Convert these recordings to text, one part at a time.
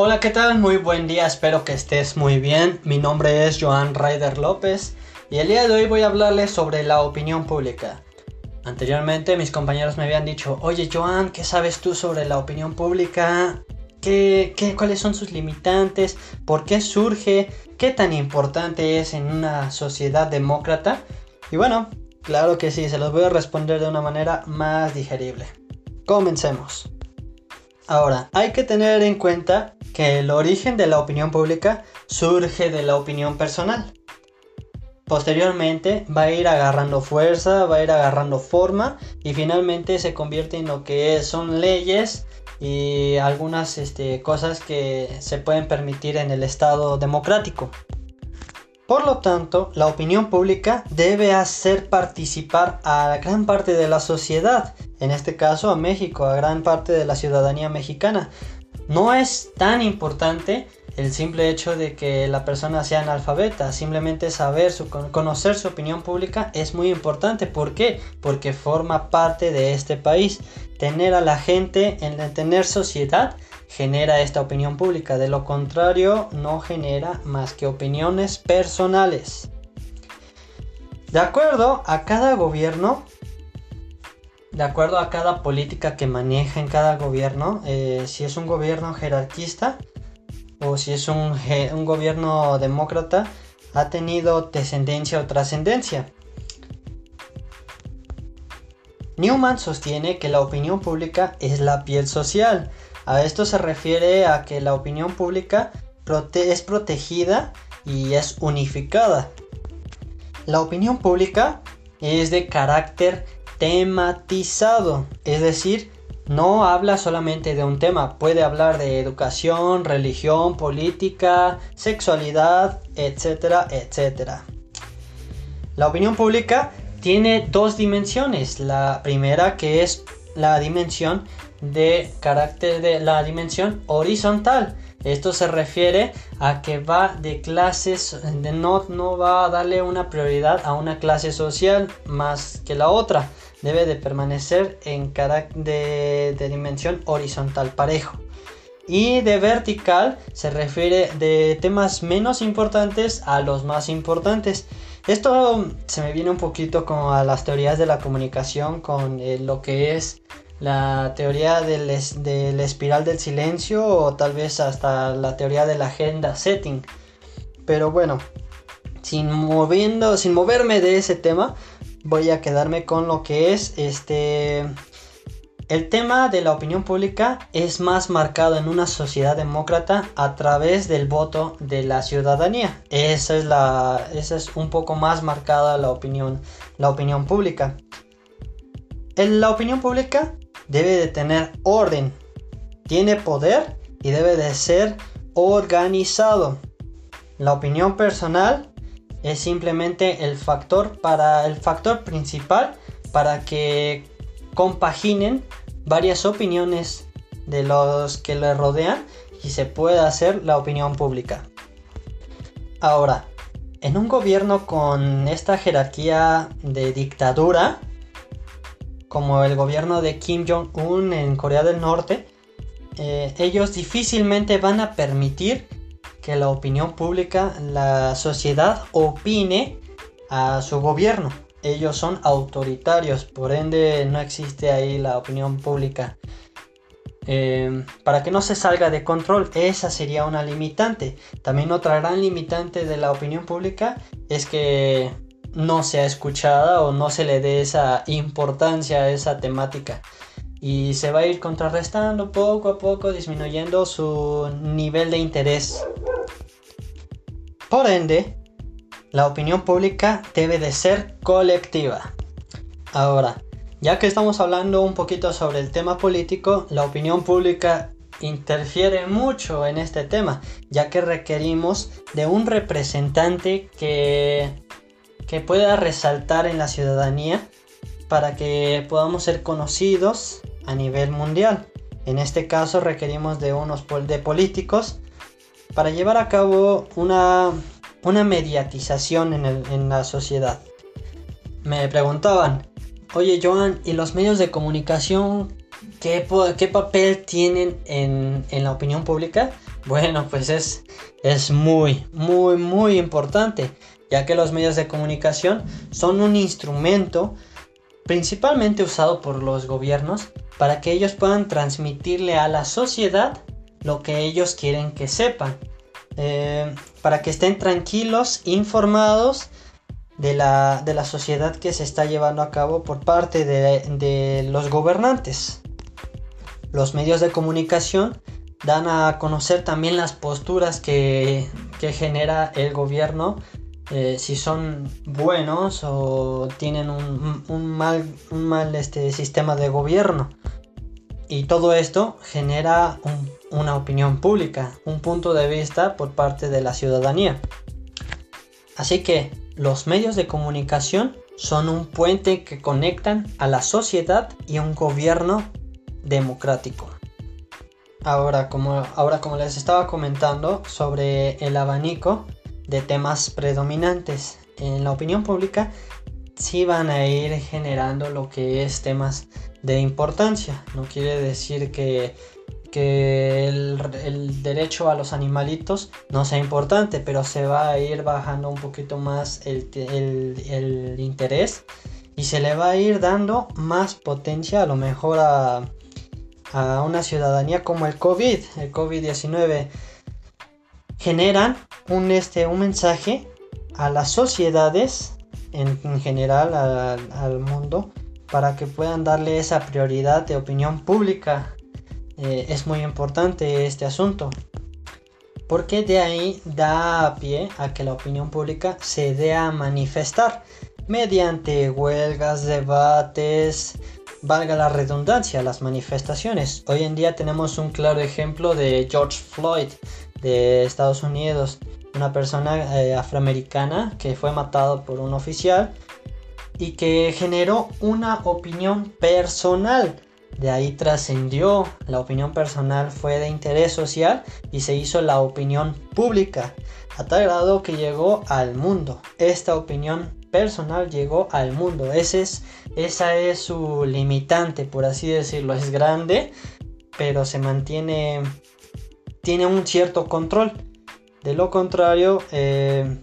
Hola, ¿qué tal? Muy buen día, espero que estés muy bien. Mi nombre es Joan Ryder López y el día de hoy voy a hablarles sobre la opinión pública. Anteriormente mis compañeros me habían dicho, oye Joan, ¿qué sabes tú sobre la opinión pública? ¿Qué, qué, cuáles son sus limitantes? ¿Por qué surge? ¿Qué tan importante es en una sociedad demócrata? Y bueno, claro que sí, se los voy a responder de una manera más digerible. Comencemos. Ahora, hay que tener en cuenta que el origen de la opinión pública surge de la opinión personal. Posteriormente va a ir agarrando fuerza, va a ir agarrando forma y finalmente se convierte en lo que son leyes y algunas este, cosas que se pueden permitir en el Estado democrático. Por lo tanto, la opinión pública debe hacer participar a gran parte de la sociedad, en este caso a México, a gran parte de la ciudadanía mexicana. No es tan importante el simple hecho de que la persona sea analfabeta, simplemente saber, conocer su opinión pública es muy importante. ¿Por qué? Porque forma parte de este país. Tener a la gente, en tener sociedad, genera esta opinión pública. De lo contrario, no genera más que opiniones personales. De acuerdo a cada gobierno, de acuerdo a cada política que maneja en cada gobierno, eh, si es un gobierno jerarquista o si es un, un gobierno demócrata, ha tenido descendencia o trascendencia. Newman sostiene que la opinión pública es la piel social, a esto se refiere a que la opinión pública es protegida y es unificada. La opinión pública es de carácter tematizado, es decir, no habla solamente de un tema, puede hablar de educación, religión, política, sexualidad, etcétera, etcétera. La opinión pública tiene dos dimensiones. La primera que es la dimensión de carácter de la dimensión horizontal. Esto se refiere a que va de clases, de no, no va a darle una prioridad a una clase social más que la otra. Debe de permanecer en de, de dimensión horizontal parejo. Y de vertical se refiere de temas menos importantes a los más importantes. Esto se me viene un poquito como a las teorías de la comunicación con eh, lo que es la teoría del, espiral del silencio o tal vez hasta la teoría de la agenda setting. Pero bueno, sin, moviendo, sin moverme de ese tema, voy a quedarme con lo que es este... El tema de la opinión pública es más marcado en una sociedad demócrata a través del voto de la ciudadanía. Esa es, la, esa es un poco más marcada la opinión, la opinión pública. La opinión pública debe de tener orden, tiene poder y debe de ser organizado. La opinión personal es simplemente el factor para el factor principal para que compaginen varias opiniones de los que le rodean y se pueda hacer la opinión pública. Ahora, en un gobierno con esta jerarquía de dictadura, como el gobierno de Kim Jong-un en Corea del Norte, eh, ellos difícilmente van a permitir que la opinión pública, la sociedad opine a su gobierno. Ellos son autoritarios, por ende no existe ahí la opinión pública. Eh, para que no se salga de control, esa sería una limitante. También otra gran limitante de la opinión pública es que no sea escuchada o no se le dé esa importancia a esa temática. Y se va a ir contrarrestando poco a poco, disminuyendo su nivel de interés. Por ende, la opinión pública debe de ser colectiva. Ahora, ya que estamos hablando un poquito sobre el tema político, la opinión pública interfiere mucho en este tema, ya que requerimos de un representante que que pueda resaltar en la ciudadanía para que podamos ser conocidos a nivel mundial. En este caso requerimos de unos de políticos para llevar a cabo una, una mediatización en, la sociedad. Me preguntaban, oye Joan, ¿y los medios de comunicación qué, qué papel tienen en, en la opinión pública? Bueno, pues es, es muy, muy, muy importante, ya que los medios de comunicación son un instrumento principalmente usado por los gobiernos para que ellos puedan transmitirle a la sociedad lo que ellos quieren que sepan. Eh, para que estén tranquilos, informados de la, de la, sociedad que se está llevando a cabo por parte de, de los gobernantes. Los medios de comunicación dan a conocer también las posturas que, genera el gobierno, eh, si son buenos o tienen un, mal, un mal este, sistema de gobierno. Y todo esto genera una opinión pública, un punto de vista por parte de la ciudadanía. Así que los medios de comunicación son un puente que conectan a la sociedad y un gobierno democrático. Ahora como, ahora, como les estaba comentando sobre el abanico de temas predominantes en la opinión pública, sí van a ir generando lo que es temas de importancia. No quiere decir que, que el, derecho a los animalitos no sea importante, pero se va a ir bajando un poquito más el, el interés y se le va a ir dando más potencia a lo mejor a a una ciudadanía como el COVID, el COVID-19, generan un, este, un mensaje a las sociedades en, general, al mundo, para que puedan darle esa prioridad de opinión pública. Eh, es muy importante este asunto. Porque de ahí da pie a que la opinión pública se dé a manifestar mediante huelgas, debates, valga la redundancia, las manifestaciones. Hoy en día tenemos un claro ejemplo de George Floyd de Estados Unidos, una persona eh, afroamericana que fue matado por un oficial y que generó una opinión personal. De ahí trascendió, la opinión personal fue de interés social y se hizo la opinión pública, a tal grado que llegó al mundo. Esta opinión personal llegó al mundo. Es, esa es su limitante, por así decirlo. Es grande, pero se mantiene, tiene un cierto control. De lo contrario, eh,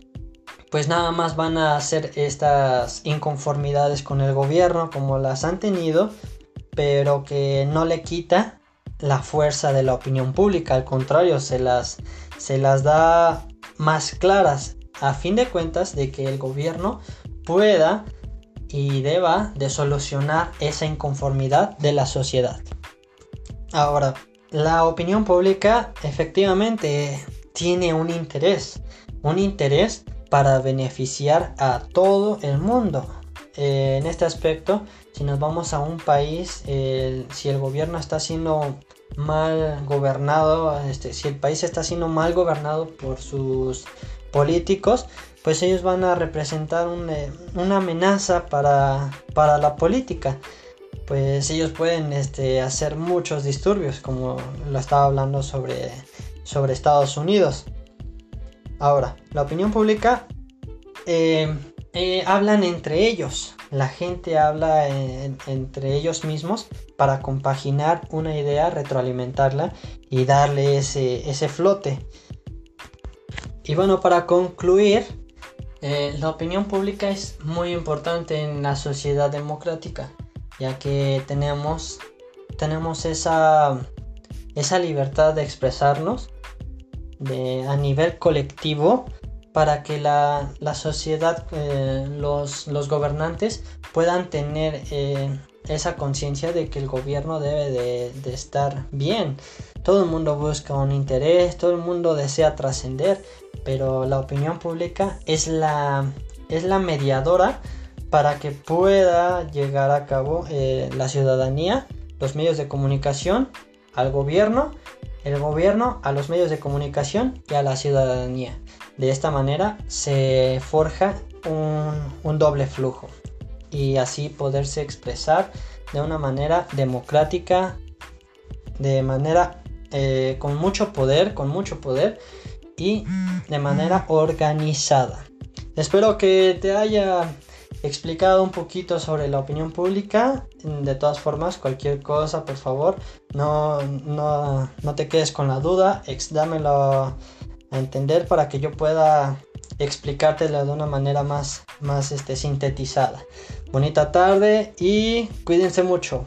pues nada más van a hacer estas inconformidades con el gobierno como las han tenido, pero que no le quita la fuerza de la opinión pública, al contrario, se las, se las da más claras a fin de cuentas de que el gobierno pueda y deba de solucionar esa inconformidad de la sociedad. Ahora, la opinión pública efectivamente tiene un interés, un interés para beneficiar a todo el mundo. Eh, en este aspecto, si nos vamos a un país, si el gobierno está siendo mal gobernado, este, si el país está siendo mal gobernado por sus políticos, pues ellos van a representar eh, una amenaza para, para, la política. Pues ellos pueden este, hacer muchos disturbios, como lo estaba hablando sobre, sobre Estados Unidos. Ahora, la opinión pública eh, eh, hablan entre ellos. La gente habla entre ellos mismos para compaginar una idea, retroalimentarla y darle ese, ese flote. Y bueno, para concluir, eh, la opinión pública es muy importante en la sociedad democrática, ya que tenemos, tenemos esa, esa libertad de expresarnos a nivel colectivo para que la, sociedad, eh, los, gobernantes puedan tener eh, esa conciencia de que el gobierno debe de, estar bien. Todo el mundo busca un interés, todo el mundo desea trascender, pero la opinión pública es la, es la mediadora para que pueda llegar a cabo eh, la ciudadanía, los medios de comunicación, al gobierno, el gobierno a los medios de comunicación y a la ciudadanía. De esta manera se forja un, un doble flujo y así poderse expresar de una manera democrática, de manera eh, con mucho poder, con mucho poder y de manera organizada. Espero que te haya explicado un poquito sobre la opinión pública. De todas formas, cualquier cosa, por favor, no, no, no te quedes con la duda, dámelo a entender para que yo pueda explicártelo de una manera más, más este, sintetizada. Bonita tarde y cuídense mucho.